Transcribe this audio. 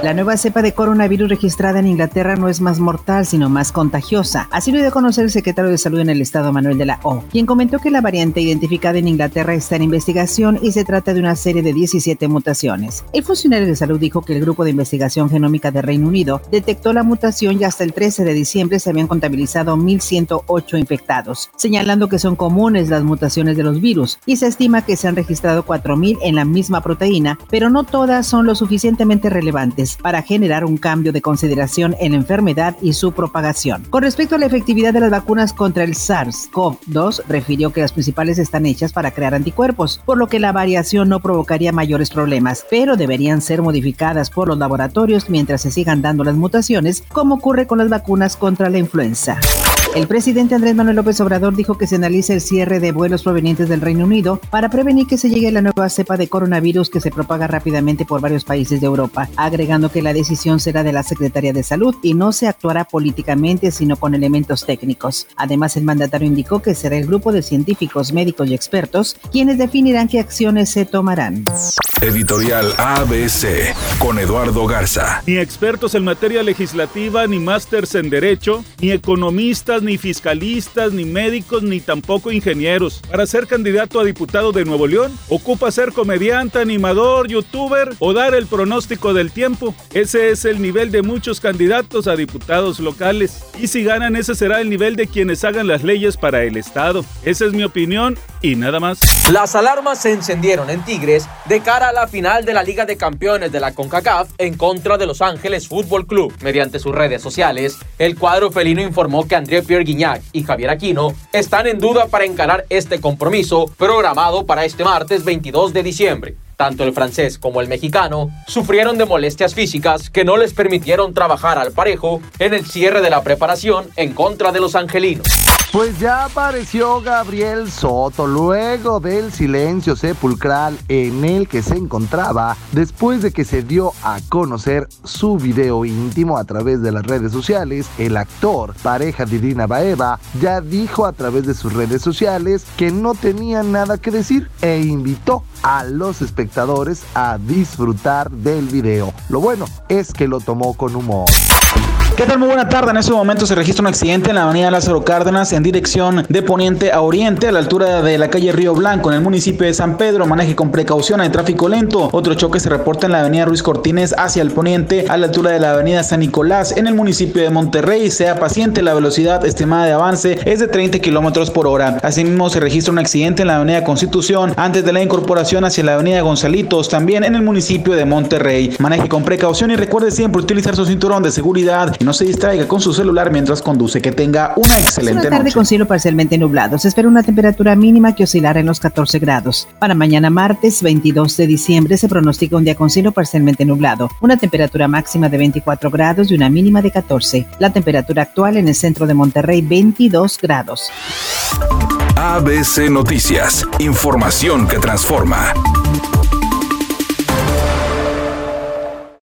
La nueva cepa de coronavirus registrada en Inglaterra no es más mortal, sino más contagiosa. Así lo dio a conocer el secretario de Salud en el Estado, Manuel de la O, quien comentó que la variante identificada en Inglaterra está en investigación y se trata de una serie de 17 mutaciones. El funcionario de salud dijo que el grupo de investigación genómica de Reino Unido detectó la mutación y hasta el 13 de diciembre se habían contabilizado 1.108 infectados, señalando que son comunes las mutaciones de los virus y se estima que se han registrado 4.000 en la misma proteína, pero no todas son lo suficientemente relevantes para generar un cambio de consideración en la enfermedad y su propagación. Con respecto a la efectividad de las vacunas contra el SARS-CoV-2, refirió que las principales están hechas para crear anticuerpos, por lo que la variación no provocaría mayores problemas, pero deberían ser modificadas por los laboratorios mientras se sigan dando las mutaciones, como ocurre con las vacunas contra la influenza. El presidente Andrés Manuel López Obrador dijo que se analiza el cierre de vuelos provenientes del Reino Unido para prevenir que se llegue la nueva cepa de coronavirus que se propaga rápidamente por varios países de Europa, agregando que la decisión será de la Secretaría de Salud y no se actuará políticamente sino con elementos técnicos. Además, el mandatario indicó que será el grupo de científicos, médicos y expertos quienes definirán qué acciones se tomarán. Editorial ABC con Eduardo Garza. Ni expertos en materia legislativa, ni másters en derecho, ni economistas, ni fiscalistas, ni médicos, ni tampoco ingenieros. Para ser candidato a diputado de Nuevo León, ocupa ser comediante, animador, youtuber o dar el pronóstico del tiempo. Ese es el nivel de muchos candidatos a diputados locales. Y si ganan, ese será el nivel de quienes hagan las leyes para el Estado. Esa es mi opinión y nada más. Las alarmas se encendieron en Tigres de cara la final de la Liga de Campeones de la CONCACAF en contra de Los Ángeles Fútbol Club. Mediante sus redes sociales, el cuadro felino informó que André Pierre Guignac y Javier Aquino están en duda para encarar este compromiso programado para este martes 22 de diciembre. Tanto el francés como el mexicano sufrieron de molestias físicas que no les permitieron trabajar al parejo en el cierre de la preparación en contra de los angelinos. Pues ya apareció Gabriel Soto luego del silencio sepulcral en el que se encontraba después de que se dio a conocer su video íntimo a través de las redes sociales. El actor, pareja de Irina Baeva, ya dijo a través de sus redes sociales que no tenía nada que decir e invitó a los espectadores a disfrutar del video. Lo bueno es que lo tomó con humor. ¿Qué tal? Muy buena tarde. En este momento se registra un accidente en la avenida Lázaro Cárdenas en dirección de poniente a oriente a la altura de la calle Río Blanco en el municipio de San Pedro. Maneje con precaución, hay tráfico lento. Otro choque se reporta en la avenida Ruiz Cortines hacia el poniente a la altura de la avenida San Nicolás en el municipio de Monterrey. Sea paciente, la velocidad estimada de avance es de 30 kilómetros por hora. Asimismo, se registra un accidente en la avenida Constitución antes de la incorporación hacia la avenida Gonzalitos, también en el municipio de Monterrey. Maneje con precaución y recuerde siempre utilizar su cinturón de seguridad no se distraiga con su celular mientras conduce. Que tenga una excelente una tarde con cielo parcialmente nublado. Se espera una temperatura mínima que oscilará en los 14 grados. Para mañana martes 22 de diciembre se pronostica un día con cielo parcialmente nublado. Una temperatura máxima de 24 grados y una mínima de 14. La temperatura actual en el centro de Monterrey 22 grados. ABC Noticias. Información que transforma.